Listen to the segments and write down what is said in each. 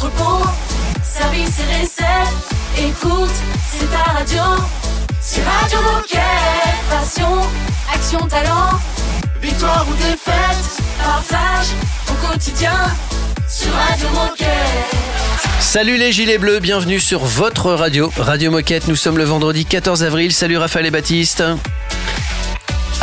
entrepôt, service et recettes. Écoute, c'est ta radio. C'est Radio Moquette. Passion, action, talent. Victoire ou défaite, partage au quotidien sur Radio Moquette. Salut les gilets bleus, bienvenue sur votre radio, Radio Moquette. Nous sommes le vendredi 14 avril. Salut Raphaël et Baptiste.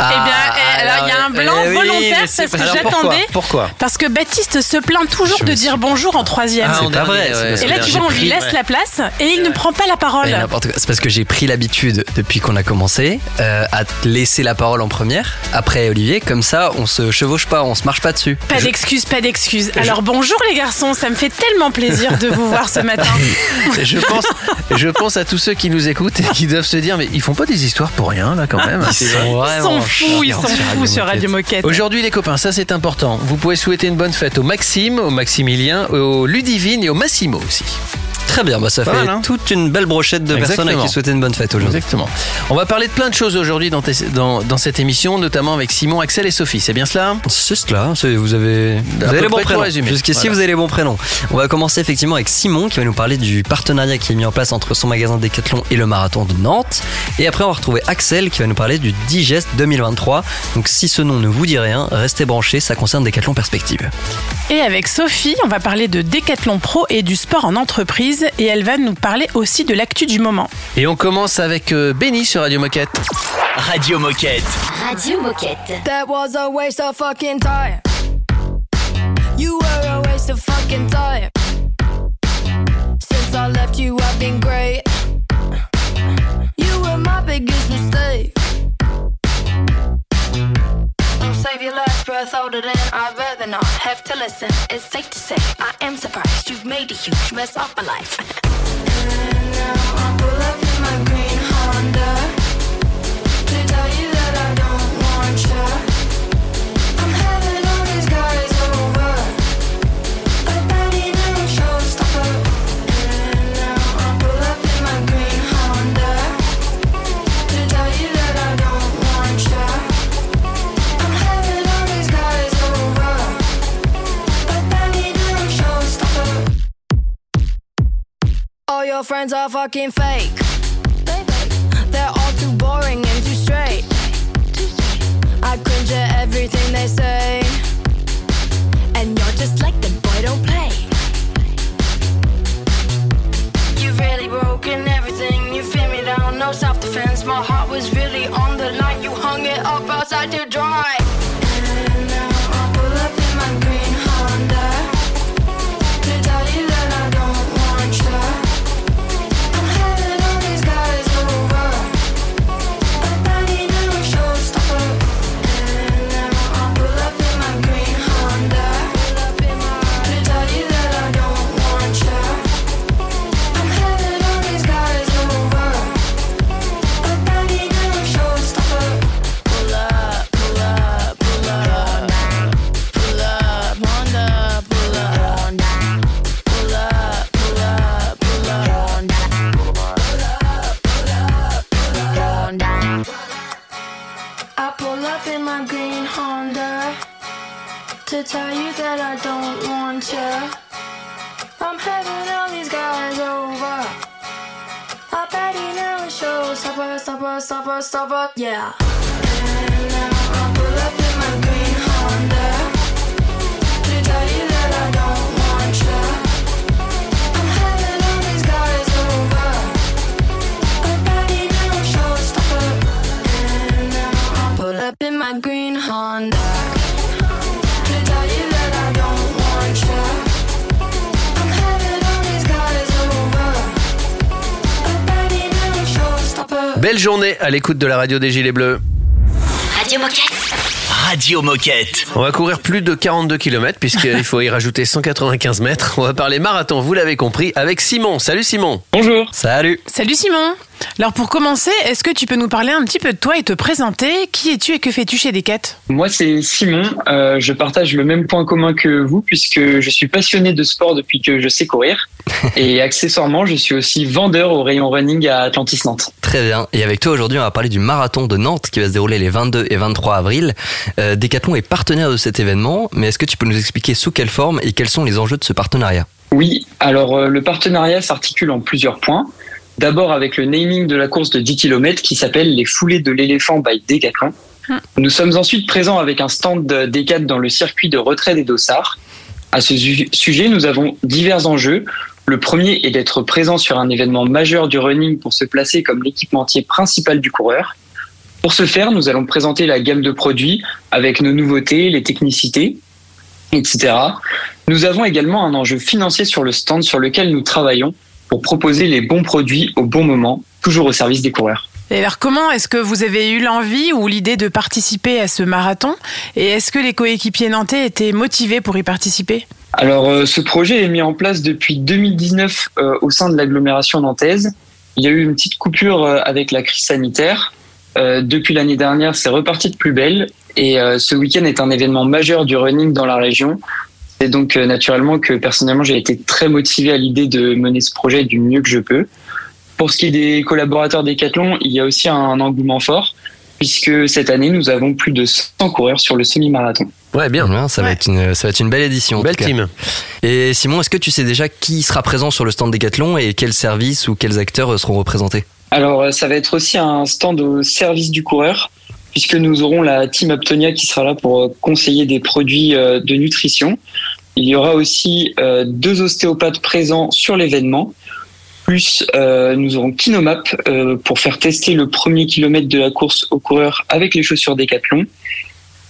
Eh bien, eh, alors il y a un blanc eh oui, volontaire mais c'est parce que j'attendais. Pourquoi Parce que Baptiste se plaint toujours de dire bonjour en troisième. Ah, en pas vrai, c'est ouais, et là, c'est tu vois, on lui laisse la place et il ne prend pas la parole. C'est parce que j'ai pris l'habitude depuis qu'on a commencé euh, à te laisser la parole en première. Après Olivier, comme ça, on se chevauche pas, on se marche pas dessus. Pas d'excuses, pas d'excuses. Alors bonjour les garçons, ça me fait tellement plaisir de vous voir ce matin. Je pense, je pense à tous ceux qui nous écoutent et qui doivent se dire mais ils font pas des histoires pour rien là quand même. Ils C'est sont Ils sont fous, ils sont fous sur Radio Moquette. Aujourd'hui les copains, ça c'est important. Vous pouvez souhaiter une bonne fête au Maxime, au Maximilien, au Ludivine et au Massimo aussi. Très bien, bah ça Pas fait mal, hein toute une belle brochette de personnes à qui souhaiter une bonne fête aujourd'hui. Exactement. On va parler de plein de choses aujourd'hui dans, tes- dans, dans cette émission, notamment avec Simon, Axel et Sophie. C'est bien cela? C'est cela, vous avez, vous avez les bons prénoms. Jusqu'ici, Voilà. vous avez les bons prénoms. On va commencer effectivement avec Simon qui va nous parler du partenariat qui est mis en place entre son magasin Decathlon et le marathon de Nantes. Et après, on va retrouver Axel qui va nous parler du Digest 2023. Donc, si ce nom ne vous dit rien, restez branchés, ça concerne Decathlon Perspective. Et avec Sophie, on va parler de Décathlon Pro et du sport en entreprise et elle va nous parler aussi de l'actu du moment. Et on commence avec euh, Benny sur Radio Moquette. Radio Moquette. Radio Moquette. That was a waste of fucking time. You were a waste of fucking time. Since I left you, I've been great. You were my biggest mistake. Don't save your last breath older than I'd rather not have to listen. It's safe to say am surprised you've made a huge mess of my life. And now I pull up your friends are fucking fake. They're all too boring and too straight. I cringe at everything they say. And you're just like them, boy, don't play. You've really broken everything. You fit me down, no self defense. My heart was really on the line. You hung it up outside to dry. Pull up in my green Honda to tell you that I don't want you. I'm having all these guys over. I bet he never shows. Stopper, stopper, stopper, stopper, yeah. Belle journée à l'écoute de la radio des Gilets Bleus. Radio Moquette. Radio Moquette. On va courir plus de 42 km puisqu'il faut y rajouter 195 mètres. On va parler marathon, vous l'avez compris, avec Simon. Salut Simon. Bonjour. Salut Salut Simon Alors pour commencer, est-ce que tu peux nous parler un petit peu de toi et te présenter? Qui es-tu et que fais-tu chez Decat? Moi, c'est Simon. Euh, je partage le même point commun que vous puisque je suis passionné de sport depuis que je sais courir. Et accessoirement, je suis aussi vendeur au rayon running à Atlantis Nantes. Très bien. Et avec toi aujourd'hui, on va parler du marathon de Nantes qui va se dérouler les 22 et 23 avril. Euh, Decathlon est partenaire de cet événement, mais est-ce que tu peux nous expliquer sous quelle forme et quels sont les enjeux de ce partenariat? Oui, alors euh, le partenariat s'articule en plusieurs points. D'abord avec le naming de la course de 10 km qui s'appelle les foulées de l'éléphant by Decathlon. Hmm. Nous sommes ensuite présents avec un stand de Decat dans le circuit de retrait des dossards. À ce su- sujet, nous avons divers enjeux. Le premier est d'être présent sur un événement majeur du running pour se placer comme l'équipementier principal du coureur. Pour ce faire, nous allons présenter la gamme de produits avec nos nouveautés, les technicités, etc. Nous avons également un enjeu financier sur le stand sur lequel nous travaillons pour proposer les bons produits au bon moment, toujours au service des coureurs. Et alors comment est-ce que vous avez eu l'envie ou l'idée de participer à ce marathon? Et est-ce que les coéquipiers nantais étaient motivés pour y participer? Alors, euh, ce projet est mis en place depuis 2019 euh, au sein de l'agglomération nantaise. Il y a eu une petite coupure euh, avec la crise sanitaire. Euh, depuis l'année dernière, c'est reparti de plus belle. Et euh, ce week-end est un événement majeur du running dans la région. C'est donc euh, naturellement que personnellement, j'ai été très motivé à l'idée de mener ce projet du mieux que je peux. Pour ce qui est des collaborateurs Decathlon, il y a aussi un engouement fort, puisque cette année, nous avons plus de 100 coureurs sur le semi-marathon. Ouais, bien. Bien, ça, va être une, ça va être une belle édition. Belle team. Et Simon, est-ce que tu sais déjà qui sera présent sur le stand Decathlon et quels services ou quels acteurs seront représentés? Alors, ça va être aussi un stand au service du coureur, puisque nous aurons la team Aptonia qui sera là pour euh, conseiller des produits euh, de nutrition. Il y aura aussi euh, deux ostéopathes présents sur l'événement. Plus, euh, nous aurons Kinomap euh, pour faire tester le premier kilomètre de la course aux coureurs avec les chaussures Decathlon.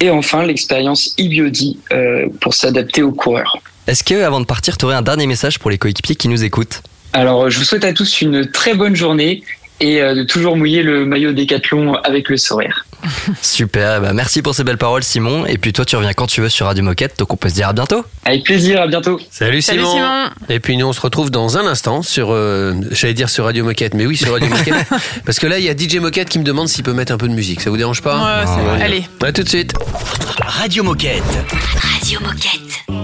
Et enfin, l'expérience e-biody euh, pour s'adapter aux coureurs. Est-ce que, avant de partir, tu aurais un dernier message pour les coéquipiers qui nous écoutent? Alors, je vous souhaite à tous une très bonne journée et euh, de toujours mouiller le maillot Décathlon avec le sourire. Super, bah merci pour ces belles paroles Simon. Et puis toi tu reviens quand tu veux sur Radio Moquette, donc on peut se dire à bientôt. Avec plaisir, à bientôt. Salut, Salut Simon. Simon Et puis nous on se retrouve dans un instant sur, euh, j'allais dire sur Radio Moquette, mais oui sur Radio Moquette, parce que là il y a DJ Moquette qui me demande s'il peut mettre un peu de musique. Ça vous dérange pas? Ouais, c'est Ah, bon. ouais. Allez. À tout de suite. Radio Moquette. Radio Moquette.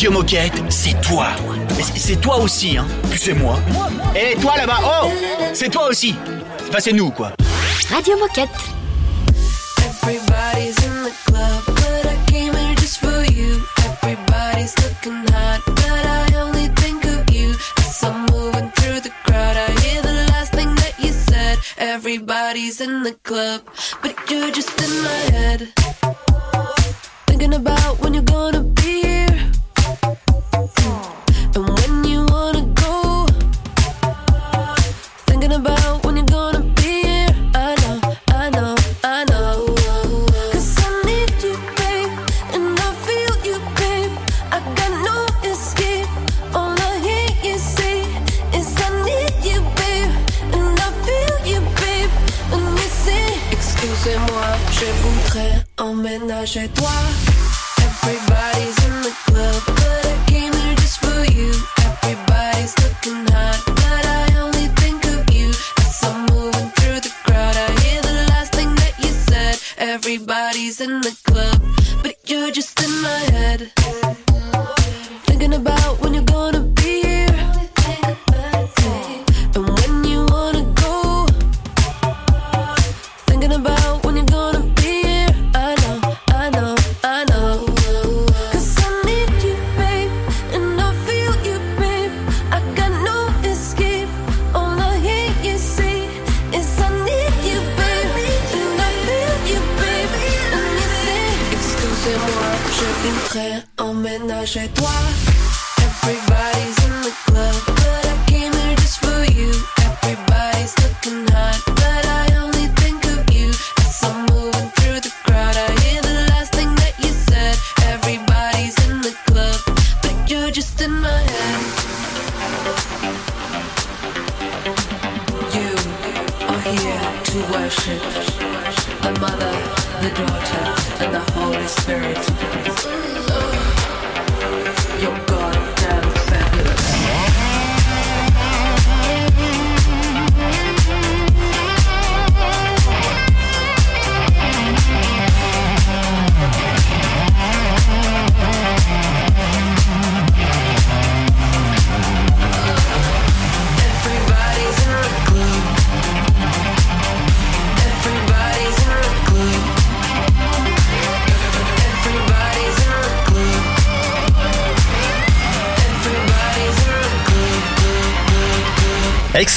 Radio Moquette, c'est toi. C'est toi aussi, hein. Puis c'est moi. Et toi là-bas, oh C'est toi aussi. Enfin, c'est nous, quoi. Radio Moquette. Everybody's in the club, but I came here just for you. Everybody's looking hot, but I only think of you. As I'm moving through the crowd, I hear the last thing that you said. Everybody's in the club, but you're just in my head. Thinking about when you're gonna be here. Emménager toi.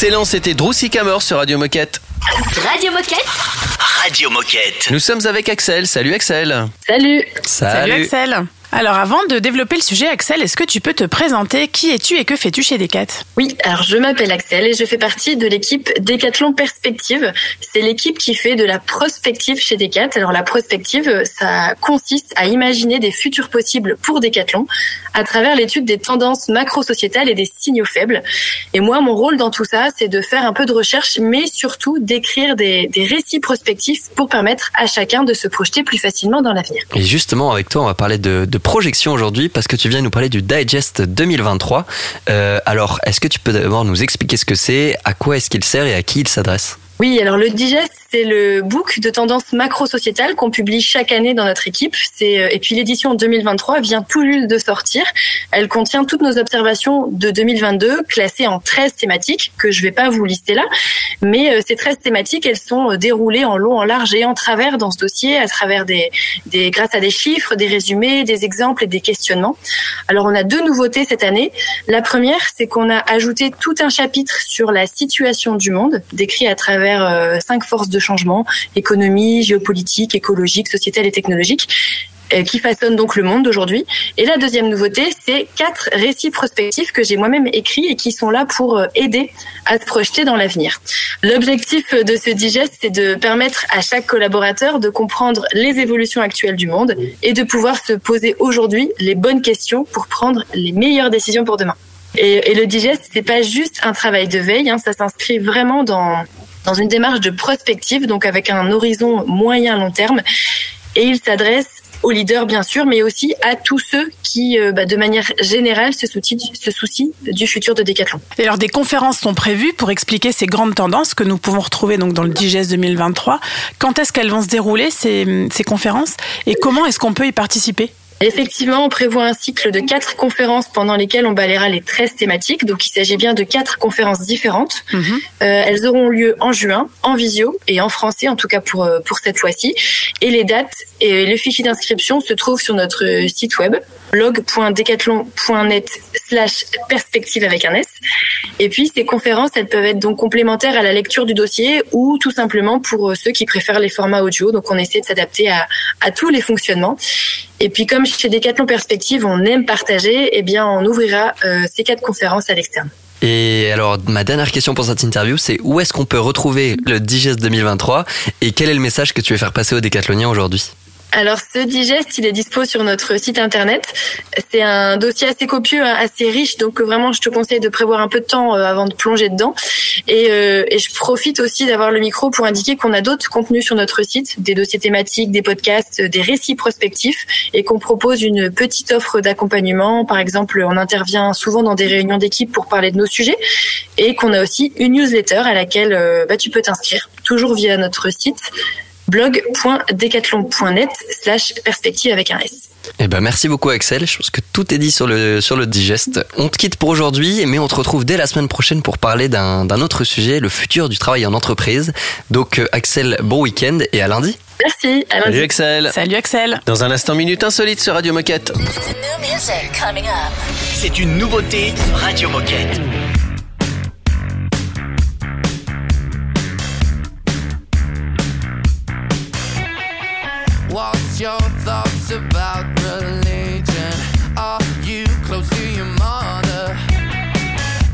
Excellent, c'était Drew Sycamore sur Radio Moquette. Radio Moquette Radio Moquette. Nous sommes avec Axel. Salut Axel. Salut Salut Axel. Alors avant de développer le sujet, Axel, est-ce que tu peux te présenter Qui es-tu et que fais-tu chez Decat Oui, alors je m'appelle Axel et je fais partie de l'équipe Décathlon Perspective. C'est l'équipe qui fait de la prospective chez Decat. Alors la prospective, ça consiste à imaginer des futurs possibles pour Décathlon à travers l'étude des tendances macro-sociétales et des signaux faibles. Et moi, mon rôle dans tout ça, c'est de faire un peu de recherche, mais surtout d'écrire des, des récits prospectifs pour permettre à chacun de se projeter plus facilement dans l'avenir. Et justement, avec toi, on va parler de, de projection aujourd'hui parce que tu viens nous parler du Digest 2023. Euh, alors, est-ce que tu peux d'abord nous expliquer ce que c'est, à quoi est-ce qu'il sert et à qui il s'adresse? Oui, alors le Digest, c'est le book de tendance macro-sociétale qu'on publie chaque année dans notre équipe. Euh, et puis l'édition 2023 vient tout juste de sortir. Elle contient toutes nos observations de 2022 classées en 13 thématiques que je vais pas vous lister là, mais euh, ces 13 thématiques, elles sont euh, déroulées en long, en large et en travers dans ce dossier à travers des grâce à des chiffres, des résumés, des exemples et des questionnements. Alors on a deux nouveautés cette année. La première, c'est qu'on a ajouté tout un chapitre sur la situation du monde, décrit à travers cinq forces de changement économie, géopolitique, écologique, sociétale et technologique euh, qui façonnent donc le monde d'aujourd'hui. Et la deuxième nouveauté, c'est quatre récits prospectifs que j'ai moi-même écrits et qui sont là pour euh, aider à se projeter dans l'avenir. L'objectif de ce digest, c'est de permettre à chaque collaborateur de comprendre les évolutions actuelles du monde et de pouvoir se poser aujourd'hui les bonnes questions pour prendre les meilleures décisions pour demain. Et, et le digest, c'est pas juste un travail de veille, hein, ça s'inscrit vraiment dans dans une démarche de prospective, donc avec un horizon moyen long terme. Et il s'adresse aux leaders bien sûr, mais aussi à tous ceux qui, euh, bah, de manière générale, se soucient, du futur de Decathlon. Et alors des conférences sont prévues pour expliquer ces grandes tendances que nous pouvons retrouver donc dans le Digest 2023. Quand est-ce qu'elles vont se dérouler ces conférences? Et comment est-ce qu'on peut y participer? Effectivement, on prévoit un cycle de quatre conférences pendant lesquelles on balayera les 13 thématiques. Donc, il s'agit bien de quatre conférences différentes. Euh, elles auront lieu en juin, en visio et en français, en tout cas pour, euh, pour cette fois-ci. Et les dates et le fichier d'inscription se trouvent sur notre site web blog.decathlon.net slash perspective avec un S. Et puis, ces conférences, elles peuvent être donc complémentaires à la lecture du dossier ou tout simplement pour euh, ceux qui préfèrent les formats audio. Donc, on essaie de s'adapter à, à tous les fonctionnements. Et puis, comme chez Decathlon Perspective, on aime partager, eh bien, on ouvrira euh, ces quatre conférences à l'externe. Et alors, ma dernière question pour cette interview, c'est où est-ce qu'on peut retrouver le Digest 2023 et quel est le message que tu veux faire passer aux décathloniens aujourd'hui? Alors ce digeste, il est dispo sur notre site internet. C'est un dossier assez copieux, hein, assez riche, donc euh, vraiment je te conseille de prévoir un peu de temps euh, avant de plonger dedans. Et, euh, et je profite aussi d'avoir le micro pour indiquer qu'on a d'autres contenus sur notre site, des dossiers thématiques, des podcasts, euh, des récits prospectifs, et qu'on propose une petite offre d'accompagnement. Par exemple, on intervient souvent dans des réunions d'équipe pour parler de nos sujets, et qu'on a aussi une newsletter à laquelle bah, tu peux t'inscrire, toujours via notre site blog.decathlon.net slash perspective avec un S. Eh ben merci beaucoup Axel, je pense que tout est dit sur le, sur digeste. On te quitte pour aujourd'hui, mais on te retrouve dès la semaine prochaine pour parler d'un autre sujet, le futur du travail en entreprise. Donc euh, Axel, bon week-end et à lundi. Merci, à lundi. Salut Axel. Salut Axel. Dans un instant minute insolite sur Radio Moquette. C'est une nouveauté Radio Moquette. your thoughts about religion? Are you close to your mother?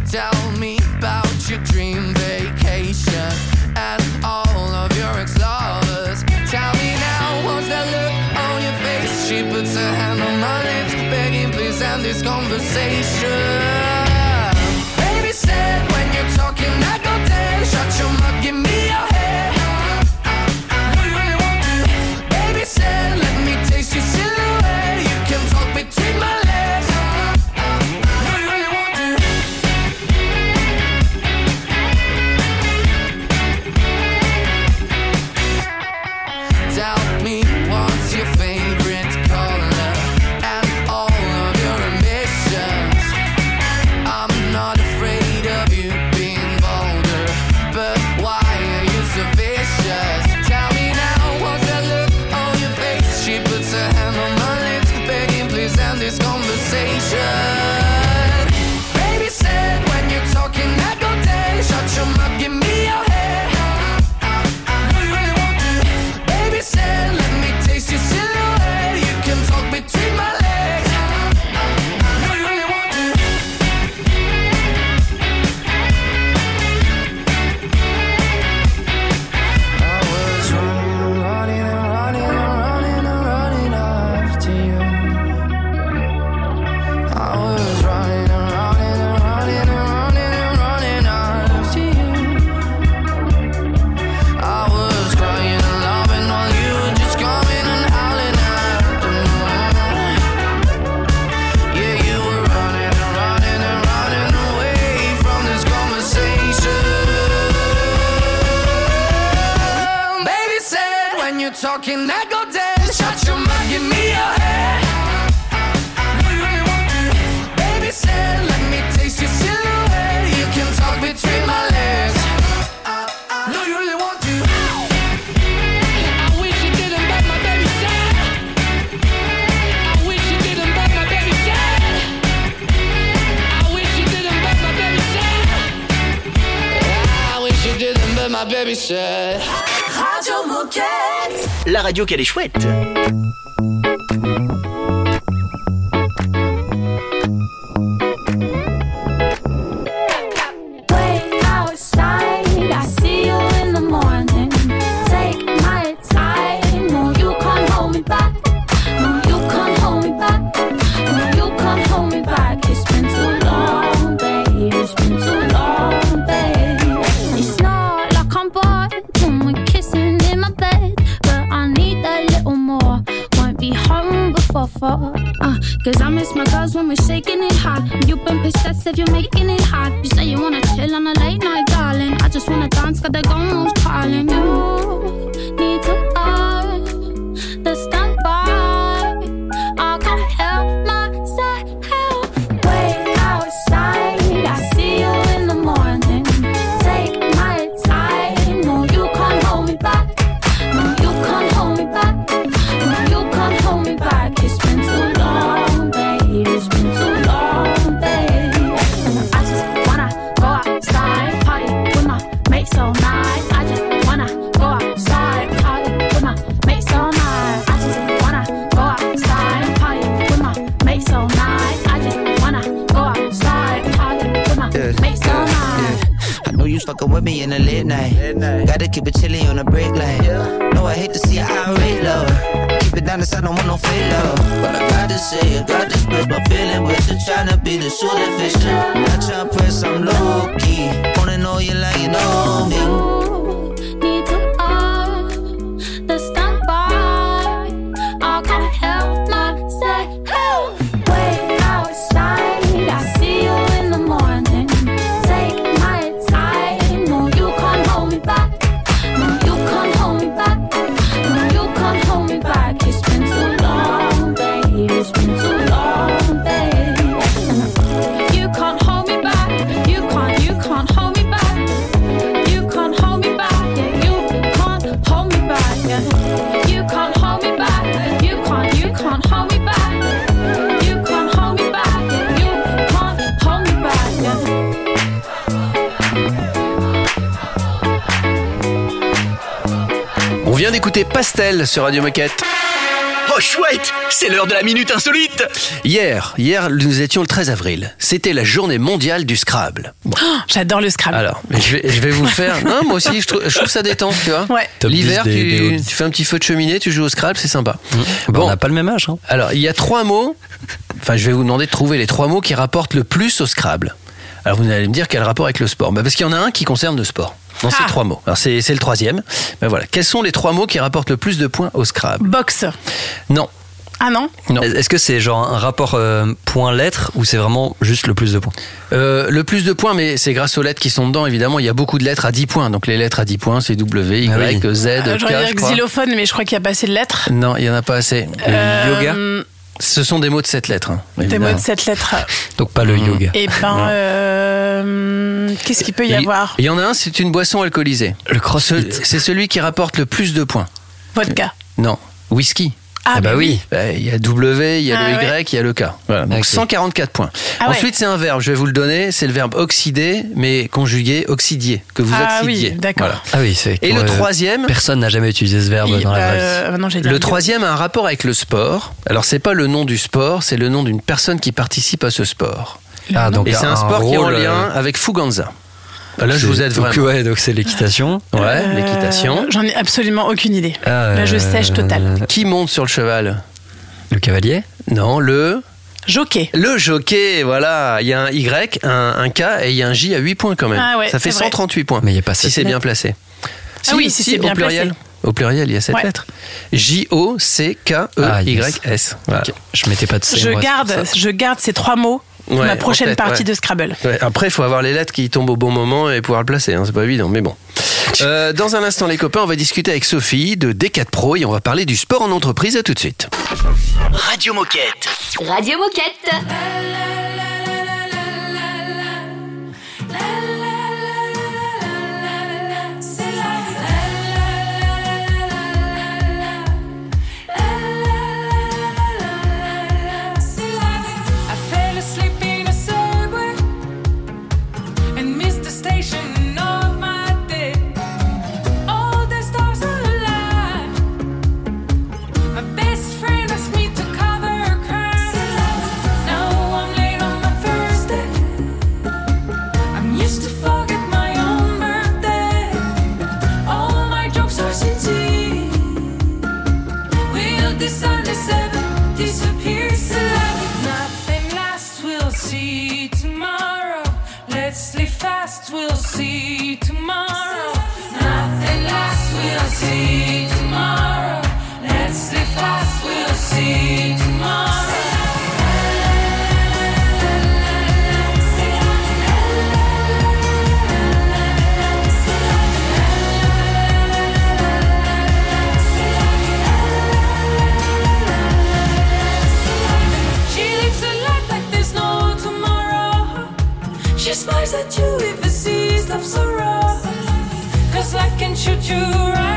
Tell me about your dream vacation and all of your ex lovers. Tell me now, what's that look on your face? She puts her hand on my lips, begging, please end this conversation. without me. Radio Moquette. La radio qu'elle est chouette. Sur Radio Moquette. Oh chouette, c'est l'heure de la minute insolite. Hier, hier, nous étions le 13 avril. C'était la journée mondiale du Scrabble. Bon, Oh, J'adore le Scrabble. alors, mais je vais, je vais vous faire. Non, moi aussi, je trouve, je trouve ça détend, tu vois. Ouais. L'hiver, 10 des- des tu, fais un petit feu de cheminée, tu joues au Scrabble, c'est sympa. Bon, on n'a pas le même âge. Hein. Alors, il y a trois mots. Enfin, je vais vous demander de trouver les trois mots qui rapportent le plus au Scrabble. Alors, vous allez me dire quel rapport avec le sport bah, Parce qu'il y en a un qui concerne le sport. Dans ces Ah. trois mots. Alors, c'est c'est le troisième. Ben voilà. Quels sont les trois mots qui rapportent le plus de points au Scrabble Box. Non. Ah non Non. Est-ce que c'est genre un rapport euh, point-lettre ou c'est vraiment juste le plus de points? Euh, le plus de points, mais c'est grâce aux lettres qui sont dedans, évidemment. Il y a beaucoup de lettres à 10 points. Donc, les lettres à 10 points, c'est W, Y, Ah oui. Z, Euh, K, J'aurais je dire crois. xylophone, mais je crois qu'il n'y a pas assez de lettres. Non, il y en a pas assez. Euh, Yoga? Ce sont des mots de 7 lettres. hein, Des mots de cette lettre. Donc pas le yoga. Et ben, euh, qu'est-ce qu'il peut y Il- avoir Il y en a un, c'est une boisson alcoolisée. Le crossfit. Ce- C'est celui qui rapporte le plus de points. Vodka. Non, whisky. Ah, Ah bah mais oui. Bah, Il y a W, il y a Ah le Y, ouais. il y a le K. Voilà, donc Ok. 144 points. Ah ouais. Ensuite, c'est un verbe, je vais vous le donner, c'est le verbe oxyder, mais conjugué oxydier, que vous Ah oui, oxydiez. d'accord. Voilà. Ah oui, c'est. Et le euh, troisième, Personne n'a jamais utilisé ce verbe Il- dans la euh, non, le un troisième a un rapport avec le sport. Alors, c'est pas le nom du sport, c'est le nom d'une personne qui participe à ce sport. Ah, donc Et c'est un, sport qui est en lien euh, avec Fuganza. Là, je vous aide donc, vraiment. Ouais, donc c'est l'équitation. Ouais, Euh, l'équitation. J'en ai absolument aucune idée. Ah, Là, je euh, sèche total. Qui monte sur le cheval? Le cavalier? Non, le... Jockey. Le jockey, voilà. Il y a un Y, un, un K et il y a un J à 8 points quand même. Ah ouais, Ça fait c'est vrai. 138 points. Mais il n'y a pas si c'est bien placé. Ah oui, si c'est bien au pluriel. placé. Au pluriel, il y a 7 Ouais. lettres. J-O-C-K-E-Y-S. Ah, yes. Voilà. Je mettais pas de C. Je moi, garde, je garde ces trois mots Ouais, ma prochaine tête, partie ouais. de Scrabble. Ouais, après, il faut avoir les lettres qui tombent au bon moment et pouvoir le placer. hein, c'est pas évident, mais bon. Euh, dans un instant, les copains, on va discuter avec Sophie de D4 Pro et on va parler du sport en entreprise. À tout de suite. Radio Moquette. Radio Moquette. Fast. We'll see tomorrow. Nothing lasts. We'll see tomorrow. Let's live fast. We'll see tomorrow. You right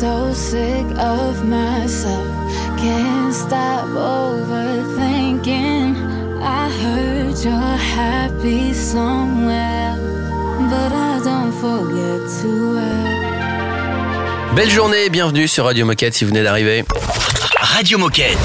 so sick of myself. Can't stop overthinking. I heard you're happy somewhere, but I don't forget to well. Belle journée, bienvenue sur Radio Moquette si vous venez d'arriver. Radio Moquette.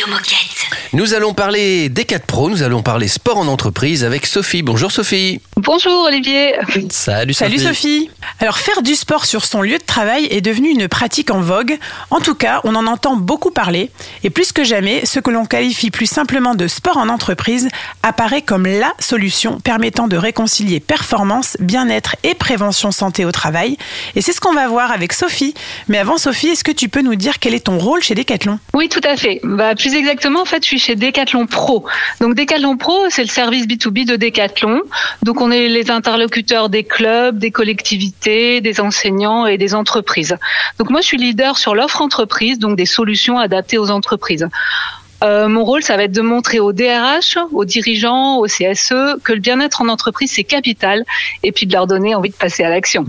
Radio Moquette. Nous allons parler des 4 pros, nous allons parler sport en entreprise avec Sophie. Bonjour Sophie. Bonjour Olivier. Salut Salut Sophie. Alors faire du sport sur son lieu de travail est devenu une pratique en vogue. En tout cas, on en entend beaucoup parler. Et plus que jamais, ce que l'on qualifie plus simplement de sport en entreprise apparaît comme la solution permettant de réconcilier performance, bien-être et prévention santé au travail. Et c'est ce qu'on va voir avec Sophie. Mais avant Sophie, est-ce que tu peux nous dire quel est ton rôle chez Decathlon? Oui, tout à fait. Bah, plus exactement, en fait, je suis chez Decathlon Pro. Donc, Decathlon Pro, c'est le service B2B de Decathlon. Donc, on est les interlocuteurs des clubs, des collectivités, des enseignants et des entreprises. Donc, moi, je suis leader sur l'offre entreprise, donc des solutions adaptées aux entreprises. Euh, mon rôle, ça va être de montrer aux DRH, aux dirigeants, aux CSE que le bien-être en entreprise, c'est capital, et puis de leur donner envie de passer à l'action.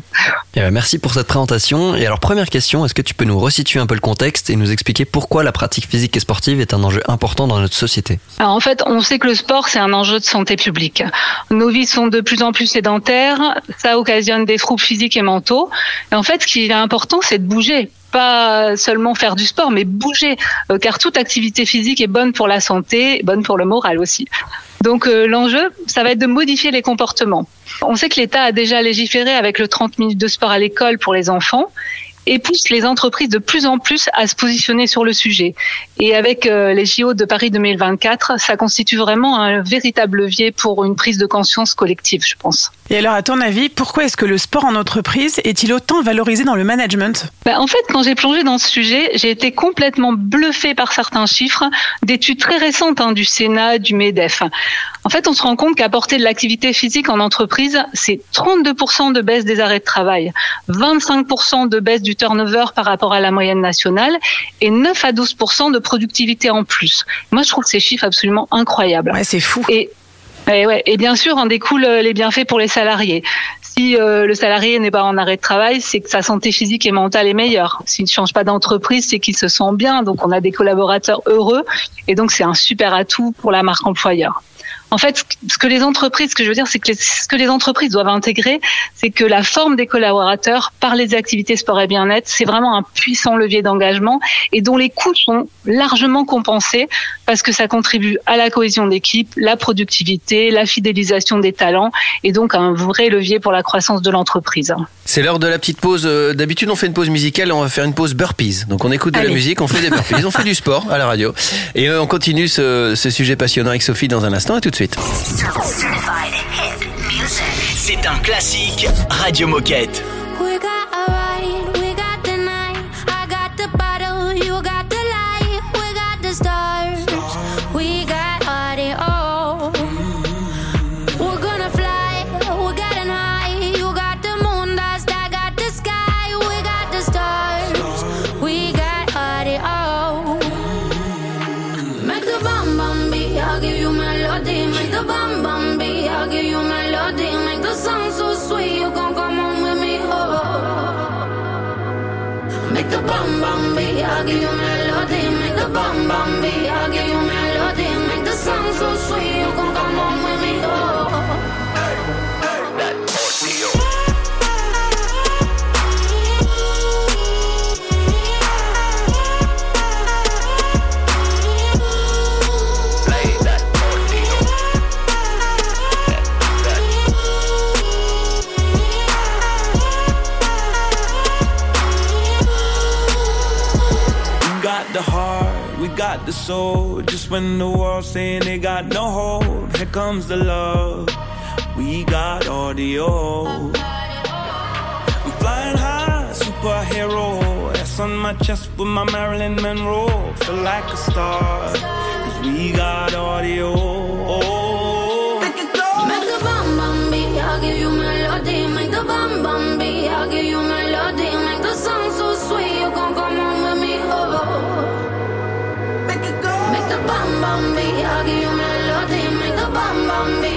Eh ben, merci pour cette présentation. Et alors, première question, est-ce que tu peux nous resituer un peu le contexte et nous expliquer pourquoi la pratique physique et sportive est un enjeu important dans notre société? Alors en fait, on sait que le sport, c'est un enjeu de santé publique. Nos vies sont de plus en plus sédentaires, ça occasionne des troubles physiques et mentaux. Et en fait, ce qui est important, c'est de bouger pas seulement faire du sport, mais bouger, euh, car toute activité physique est bonne pour la santé, bonne pour le moral aussi. Donc euh, l'enjeu, ça va être de modifier les comportements. On sait que l'État a déjà légiféré avec le 30 minutes de sport à l'école pour les enfants. Et pousse les entreprises de plus en plus à se positionner sur le sujet. Et avec euh, les JO de Paris 2024, ça constitue vraiment un véritable levier pour une prise de conscience collective, je pense. Et alors, à ton avis, pourquoi est-ce que le sport en entreprise est-il autant valorisé dans le management? Bah, en fait, quand j'ai plongé dans ce sujet, j'ai été complètement bluffée par certains chiffres d'études très récentes hein, du Sénat, du MEDEF. En fait, on se rend compte qu'apporter de l'activité physique en entreprise, c'est 32% de baisse des arrêts de travail, 25% de baisse du turnover par rapport à la moyenne nationale et 9 à 12% de productivité en plus. Moi, je trouve ces chiffres absolument incroyables. Ouais, c'est fou. Et et, ouais, et bien sûr, en découlent euh, les bienfaits pour les salariés. Si euh, le salarié n'est pas en arrêt de travail, c'est que sa santé physique et mentale est meilleure. S'il ne change pas d'entreprise, c'est qu'il se sent bien. Donc, on a des collaborateurs heureux. Et donc, c'est un super atout pour la marque employeur. En fait, ce que les entreprises, ce que je veux dire, c'est que ce que les entreprises doivent intégrer, c'est que la forme des collaborateurs par les activités sport et bien-être, c'est vraiment un puissant levier d'engagement et dont les coûts sont largement compensés parce que ça contribue à la cohésion d'équipe, la productivité, la fidélisation des talents et donc un vrai levier pour la croissance de l'entreprise. C'est l'heure de la petite pause. Euh, D'habitude, on fait une pause musicale, on va faire une pause burpees. Donc, on écoute de la musique, on fait des burpees, on fait du sport à la radio. Et euh, on continue ce, ce sujet passionnant avec Sophie dans un instant. À tout de suite. C'est un classique Radio Moquette. Make the bomb bomb beat, I'll give you melody. Make the bum bum beat, I'll give you melody. Make the song so sweet, you gon' got the soul. Just when the world's saying they got no hold, here comes the love. We got audio. I'm flying high, superhero. S on my chest with my Marilyn Monroe. Feel like a star, cause we got audio. Make the bum bum beat, I'll give you melody. Make the bum bum bambi, I'll give you melody, make a bam bambi,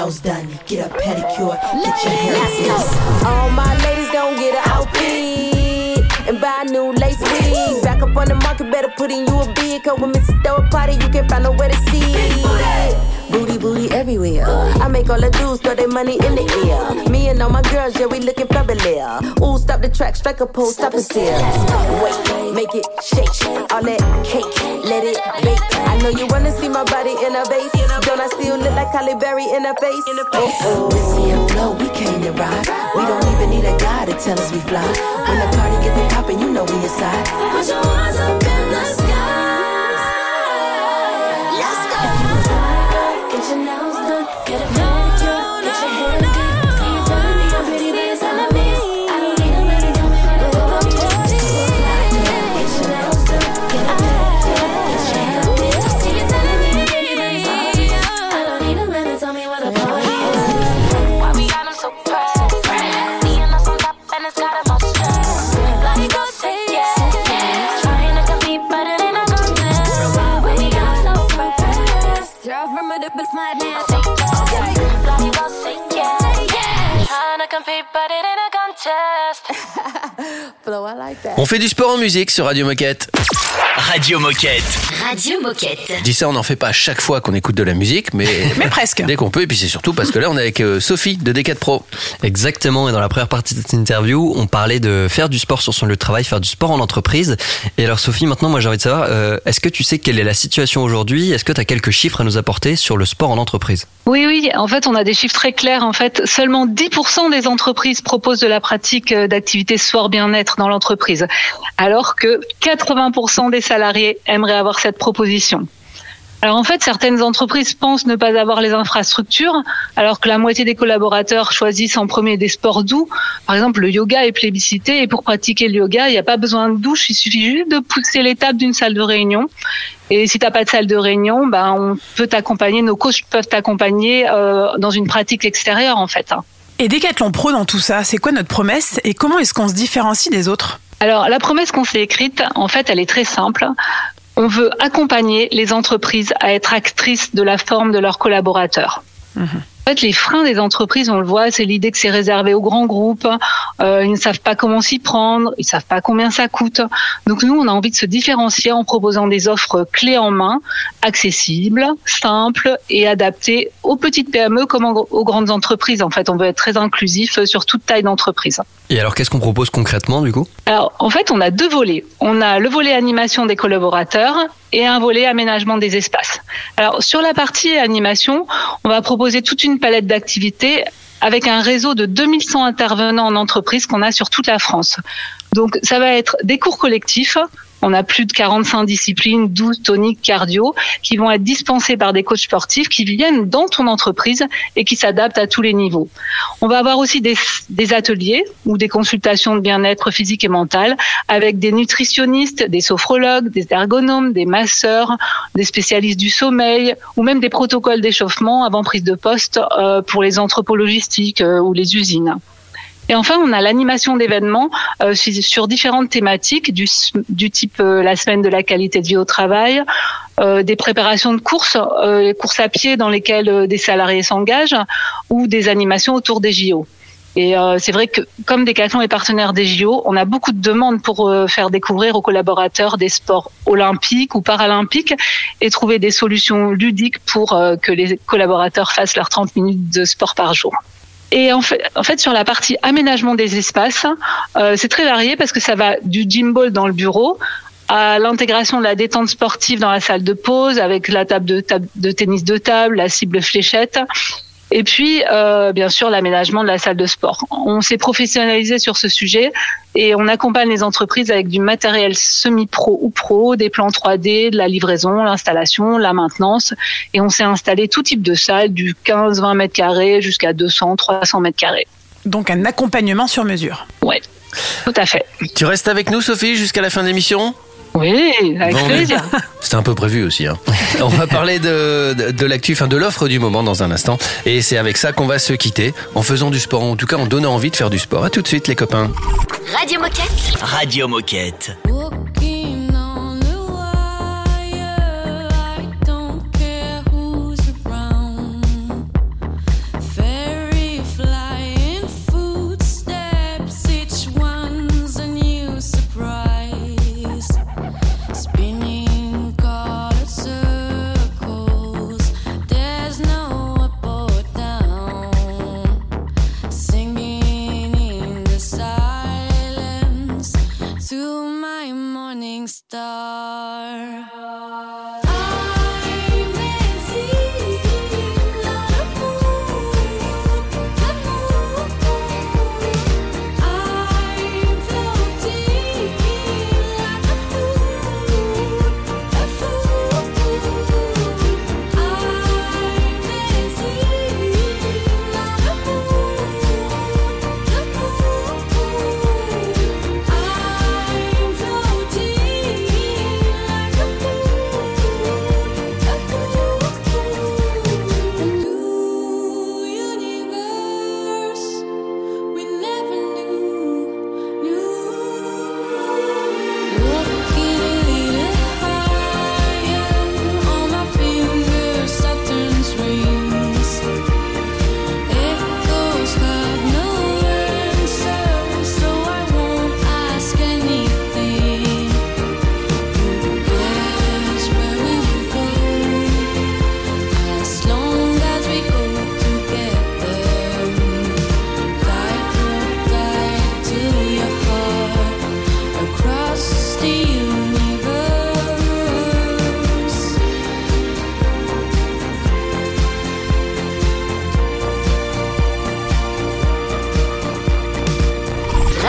nails done, get a pedicure, get your hair did. All my ladies gon' get an outfit and buy a new lace wig. Back up on the market, better put in you a bid. Cause when Mrs. throw a party, you can't find nowhere to see. Booty, booty everywhere. I make all the dudes throw their money in the air. Me and all my girls, yeah, we looking fabulous. Ooh, stop the track, strike a pose, stop and stare. Wait, make it shake. All that cake, let it bake. Know you wanna see my body in a vase. Don't I still look like Halle Berry in a oh, face? Oh, oh. Missy and Flo, we came to ride. We don't even need a guy to tell us we fly. When the party get the poppin', you know we inside. Put your hands up Trying to compete, but it ain't a contest. Flo, I like that. On fait du sport en musique sur Radio Moquette. Radio Moquette. Radio Moquette. Je dis ça, on n'en fait pas à chaque fois qu'on écoute de la musique, mais, Mais presque. dès qu'on peut. Et puis c'est surtout parce que là, on est avec euh, Sophie de D4 Pro. Exactement, et dans la première partie de cette interview, on parlait de faire du sport sur son lieu de travail, faire du sport en entreprise. Et alors Sophie, maintenant moi j'ai envie de savoir, euh, est-ce que tu sais quelle est la situation aujourd'hui? Est-ce que tu as quelques chiffres à nous apporter sur le sport en entreprise? Oui, oui, en fait, on a des chiffres très clairs. En fait, seulement 10% des entreprises proposent de la pratique euh, d'activités sport bien-être dans l'entreprise, alors que 80% des salariés aimeraient avoir cette proposition. Alors en fait, certaines entreprises pensent ne pas avoir les infrastructures, alors que la moitié des collaborateurs choisissent en premier des sports doux. Par exemple, le yoga est plébiscité et pour pratiquer le yoga, il n'y a pas besoin de douche, il suffit juste de pousser l'étape d'une salle de réunion. Et si t'as pas de salle de réunion, ben on peut t'accompagner, nos coachs peuvent t'accompagner euh, dans une pratique extérieure en fait. Et Décathlon Pro dans tout ça, c'est quoi notre promesse et comment est-ce qu'on se différencie des autres? Alors, la promesse qu'on s'est écrite, en fait, elle est très simple. On veut accompagner les entreprises à être actrices de la forme de leurs collaborateurs. En fait, les freins des entreprises, on le voit, c'est l'idée que c'est réservé aux grands groupes. Euh, ils ne savent pas comment s'y prendre, ils savent pas combien ça coûte. Donc nous, on a envie de se différencier en proposant des offres clés en main, accessibles, simples et adaptées aux petites PME comme aux grandes entreprises. En fait, on veut être très inclusif sur toute taille d'entreprise. Et alors qu'est-ce qu'on propose concrètement du coup? Alors, en fait, on a deux volets. On a le volet animation des collaborateurs et un volet aménagement des espaces. Alors, sur la partie animation, on va proposer toute une palette d'activités avec un réseau de 2100 intervenants en entreprise qu'on a sur toute la France. Donc, ça va être des cours collectifs. On a plus de 45 disciplines, 12 toniques cardio, qui vont être dispensés par des coachs sportifs qui viennent dans ton entreprise et qui s'adaptent à tous les niveaux. On va avoir aussi des, ateliers ou des consultations de bien-être physique et mental avec des nutritionnistes, des sophrologues, des ergonomes, des masseurs, des spécialistes du sommeil ou même des protocoles d'échauffement avant prise de poste euh, pour les entrepôts euh, ou les usines. Et enfin, on a l'animation d'événements euh, sur différentes thématiques du, du type euh, la semaine de la qualité de vie au travail, euh, des préparations de courses, euh, les courses à pied dans lesquelles euh, des salariés s'engagent, ou des animations autour des JO. Et euh, c'est vrai que comme Decathlon est partenaire des JO, on a beaucoup de demandes pour euh, faire découvrir aux collaborateurs des sports olympiques ou paralympiques et trouver des solutions ludiques pour euh, que les collaborateurs fassent leurs 30 minutes de sport par jour. Et en fait, en sur la partie aménagement des espaces, euh, c'est très varié parce que ça va du gym ball dans le bureau à l'intégration de la détente sportive dans la salle de pause avec la table de, table de tennis de table, la cible fléchette. Et puis, euh, bien sûr, l'aménagement de la salle de sport. On s'est professionnalisé sur ce sujet et on accompagne les entreprises avec du matériel semi-pro ou pro, des plans 3D, de la livraison, l'installation, la maintenance. Et on s'est installé tout type de salle, du 15-20 mètres carrés jusqu'à 200-300 mètres carrés. Donc un accompagnement sur mesure. Ouais, tout à fait. Tu restes avec nous, Sophie, jusqu'à la fin de l'émission? Oui, avec Bon, plaisir. C'était un peu prévu aussi. hein. On va parler de, de, de l'actu, enfin de l'offre du moment dans un instant. Et c'est avec ça qu'on va se quitter, en faisant du sport, en tout cas en donnant envie de faire du sport. À tout de suite, les copains. Radio Moquette. Radio Moquette.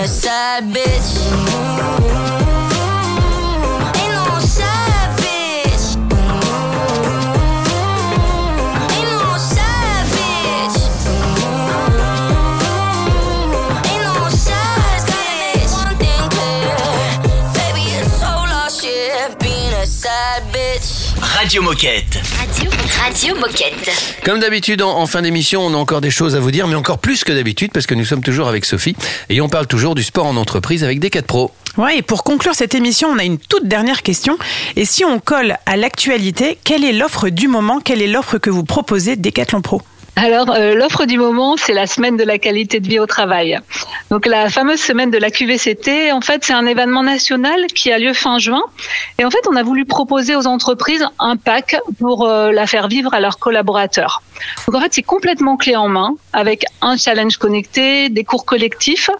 a side Radio Moquette. Radio, Moquette. Comme d'habitude, en, en fin d'émission, on a encore des choses à vous dire, mais encore plus que d'habitude, parce que nous sommes toujours avec Sophie et on parle toujours du sport en entreprise avec Decat Pro. Ouais, et pour conclure cette émission, on a une toute dernière question. Et si on colle à l'actualité, quelle est l'offre du moment? Quelle est l'offre que vous proposez Decathlon Pro? Alors, euh, l'offre du moment, c'est la semaine de la qualité de vie au travail. Donc, la fameuse semaine de la QVCT, en fait, c'est un événement national qui a lieu fin juin. Et en fait, on a voulu proposer aux entreprises un pack pour euh, la faire vivre à leurs collaborateurs. Donc, en fait, c'est complètement clé en main avec un challenge connecté, des cours collectifs,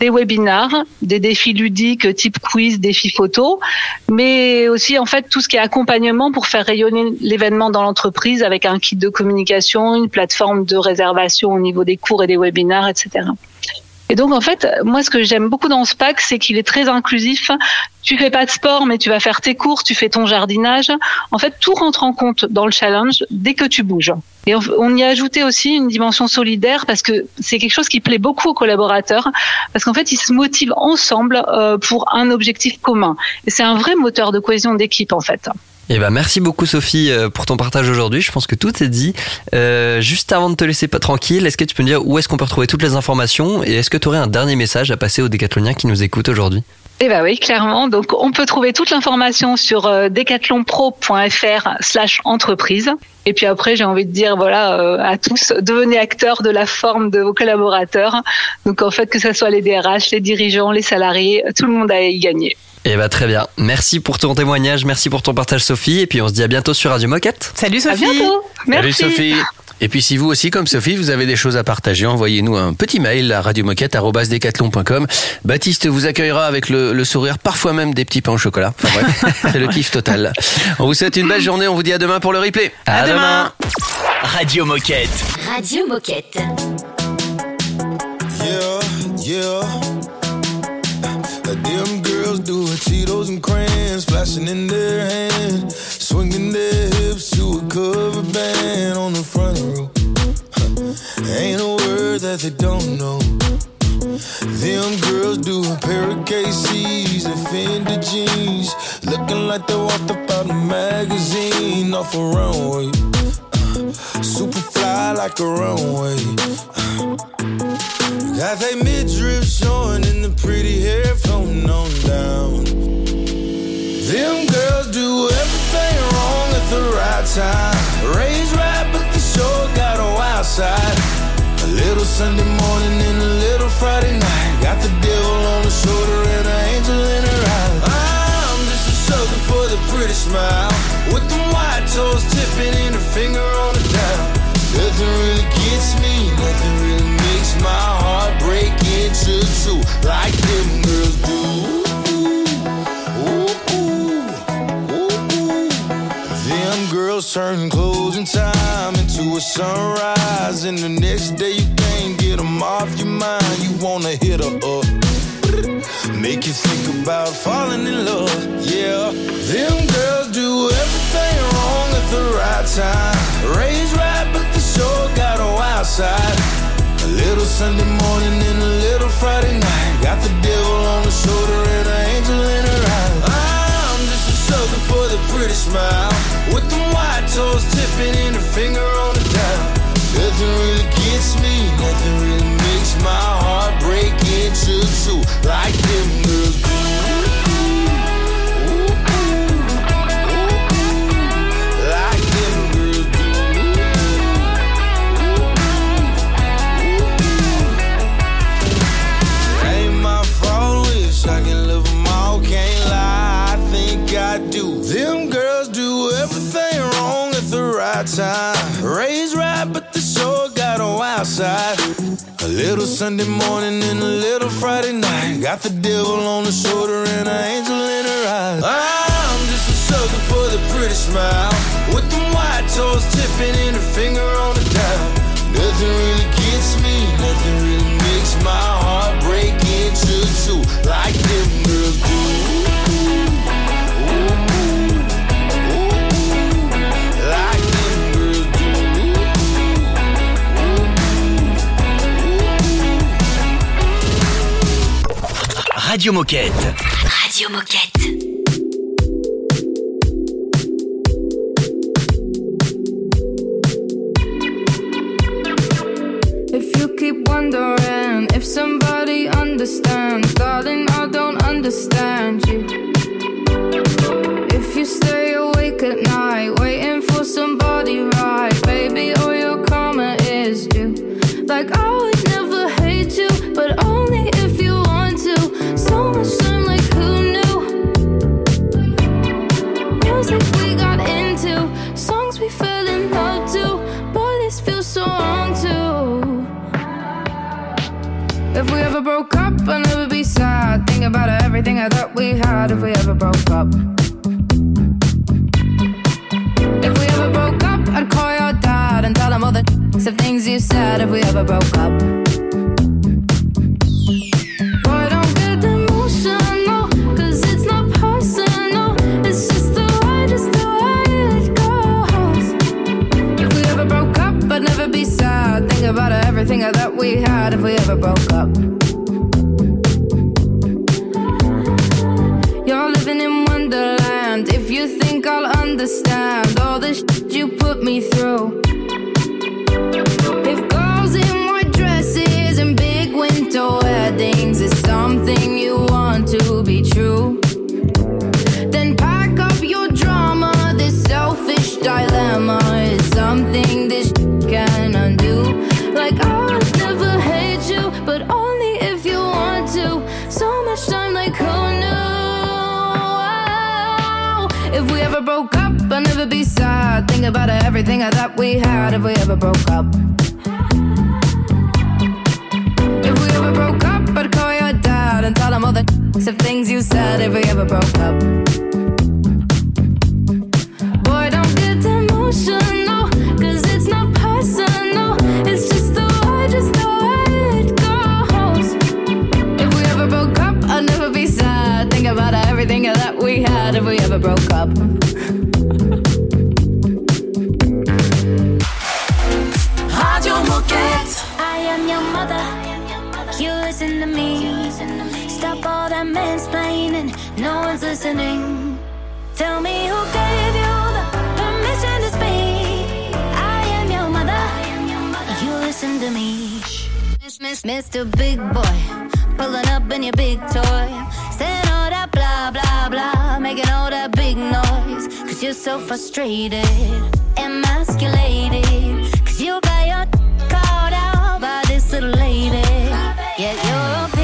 des webinars, des défis ludiques type quiz, défis photo, mais aussi en fait tout ce qui est accompagnement pour faire rayonner l'événement dans l'entreprise avec un kit de communication, une plateforme de réservation au niveau des cours et des webinars, etc. Et donc en fait, moi ce que j'aime beaucoup dans ce pack, c'est qu'il est très inclusif. Tu fais pas de sport, mais tu vas faire tes courses, tu fais ton jardinage. En fait, tout rentre en compte dans le challenge dès que tu bouges. Et on- on y a ajouté aussi une dimension solidaire parce que c'est quelque chose qui plaît beaucoup aux collaborateurs parce qu'en fait, ils se motivent ensemble euh, pour un objectif commun. Et c'est un vrai moteur de cohésion d'équipe en fait. Eh ben, merci beaucoup Sophie euh, pour ton partage aujourd'hui. Je pense que tout est dit. Euh, juste avant de te laisser pas tranquille, est-ce que tu peux me dire où est-ce qu'on peut retrouver toutes les informations et est-ce que tu aurais un dernier message à passer aux décathloniens qui nous écoutent aujourd'hui? Eh ben oui, clairement. Donc, on peut trouver toute l'information sur euh, decathlonpro.fr slash entreprise. Et puis après, j'ai envie de dire, voilà, à tous, devenez acteurs de la forme de vos collaborateurs. Donc, en fait, que ce soit les DRH, les dirigeants, les salariés, tout le monde a y gagner. Eh ben, très bien. Merci pour ton témoignage, merci pour ton partage Sophie et puis on se dit à bientôt sur Radio Moquette. Salut À bientôt. Salut Merci. Sophie. Et puis si vous aussi, comme Sophie, vous avez des choses à partager, envoyez-nous un petit mail à radiomoquette.com. Baptiste vous accueillera avec le, le sourire, parfois même des petits pains au chocolat. Enfin bref, c'est le kiff total. On vous souhaite une belle journée, on vous dit à demain pour le replay. À demain. Radio Moquette. Radio Moquette. Yeah, yeah. Splashing in their hand, swinging their hips to a cover band on the front row. Ain't a word that they don't know. Them girls do a pair of KCs and Fendi jeans, looking like they walked up out a magazine off a runway. Uh, super fly like a runway. Got they midriff showing and the pretty hair floating on down. Them girls do everything wrong at the right time. Raised right, but the show got a wild side. A little Sunday morning and a little Friday night. Got the devil on the shoulder and an angel in her eye. I'm just a sucker for the pretty smile. With them white toes tipping and her finger on the dial. Nothing really gets me, nothing really makes my heart break into two like them Turn closing time into a sunrise, and the next day you can't get them off your mind. You wanna hit her up. Make you think about falling in love, yeah. Them girls do everything wrong at the right time. Raised right, but the show got a wild side. A little Sunday morning and a little Friday night. Got the devil on the shoulder and an angel in her eye. I'm just a sucker for the pretty smile. And her finger on the dial. Nothing really gets me, nothing really makes my heart break into two side. A little Sunday morning and a little Friday night. Got the devil on the shoulder and an angel in her eyes. I'm just a sucker for the pretty smile. With them white toes tipping and her finger on the dial. Nothing really gets me, nothing really makes my heart break into two Radio Moquette. Radio Moquette. If you keep wondering if somebody understands, darling, I don't understand you. If you stay awake at night waiting for somebody. If we ever broke up, I'd never be sad. Think about everything I thought we had. If we ever broke up. If we ever broke up, I'd call your dad and tell him all the things you said. If we ever broke up. We had. If we ever broke up. You're living in Wonderland. If you think I'll understand all the shit you put me through. If girls in white dresses and big winter weddings about everything I thought we had. If we ever broke up. If we ever broke up, I'd call your dad and tell him all the of things you said. If we ever broke up. Boy, don't get emotional, 'cause it's not personal. It's just the way, just the way it goes. If we ever broke up, I'd never be sad. Think about everything that we had if we ever broke up. That mansplaining. No one's listening. Tell me who gave you the permission to speak. I am your mother. You listen to me. Miss, miss, Mr. Big Boy. Pulling up in your big toy. Saying all that blah, blah, blah. Making all that big noise. Cause you're so frustrated. Emasculated. Cause you got your called out by this little lady. Yet your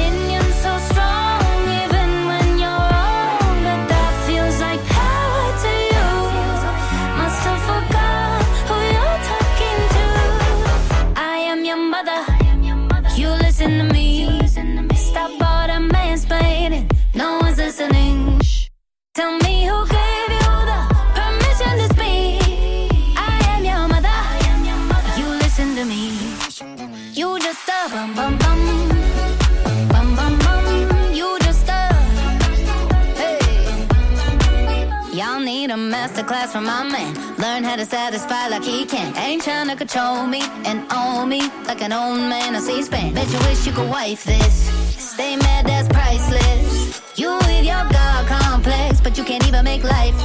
from my man. Learn how to satisfy like he can. Ain't trying to control me and own me like an old man on C-SPAN. Bet you wish you could wife this. Stay mad, that's priceless. You with your God complex, but you can't even make life.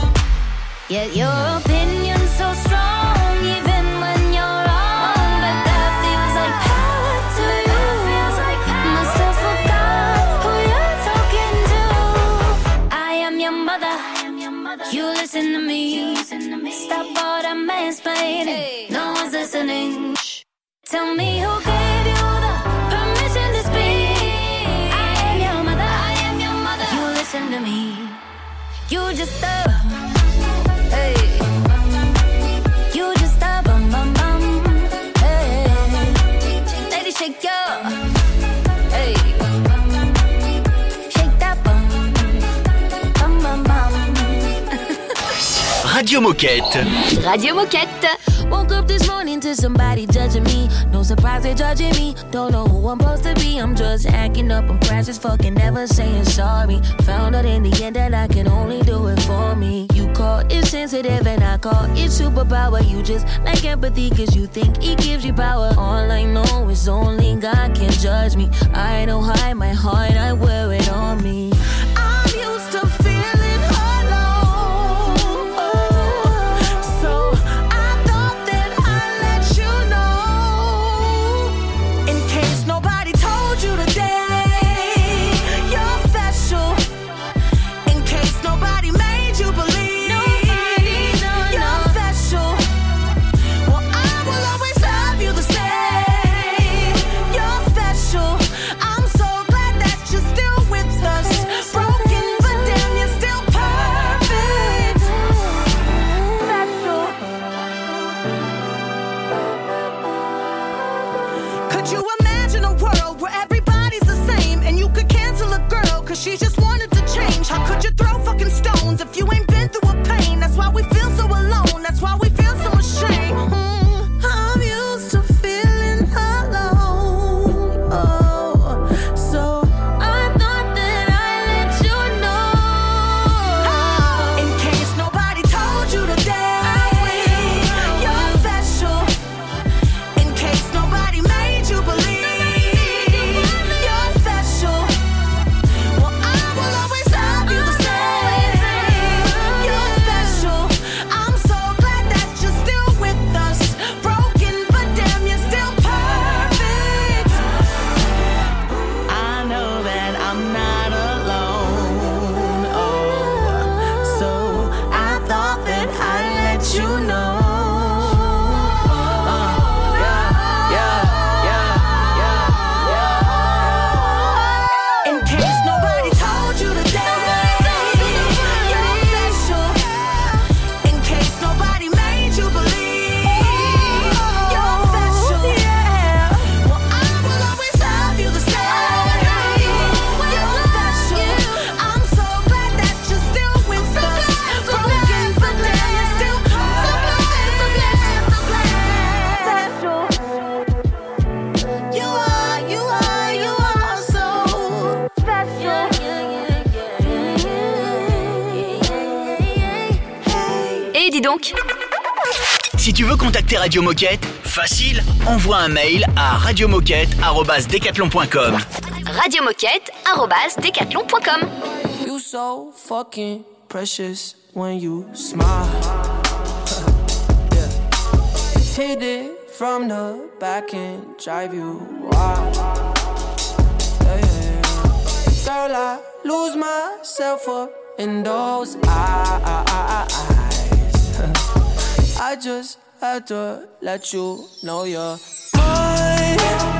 Yet your opinion's so strong, even when you're wrong. But that feels like power to you. Must have forgot who you're talking to. I am your mother. You listen to me. Stop all the mansplaining. No one's listening. Shh. Tell me who gave you the permission to speak. I am your mother. I am your mother. You listen to me. You just a. Radio Moquette. Radio Moquette. Woke up this morning to somebody judging me. No surprise they judging me. Don't know who I'm supposed to be. I'm just acting up. I'm precious, fucking never saying sorry. Found out in the end that I can only do it for me. You call it sensitive and I call it superpower. You just like empathy cause you think it gives you power. All I know is only God can judge me. I don't hide my heart, I wear it on me. Radio Moquette, facile, envoie un mail à radiomoquette@decathlon.com. Radio Moquette, arrobas, decathlon.com. You so fucking precious when you smile. yeah. Hit it from the back and drive you wild. Yeah, yeah, yeah. Girl, I lose myself up in those eyes. I just had to let you know you're mine.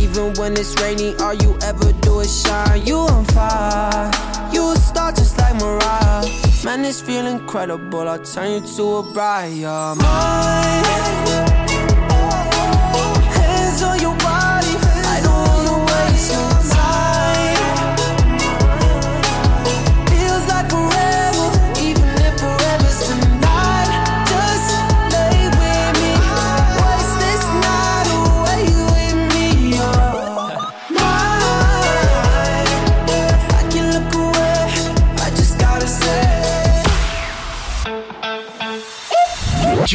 Even when it's rainy, all you ever do is shine. You on fire. You a star just like Mariah. Man, this feel incredible. I'll turn you to a bride. You're mine.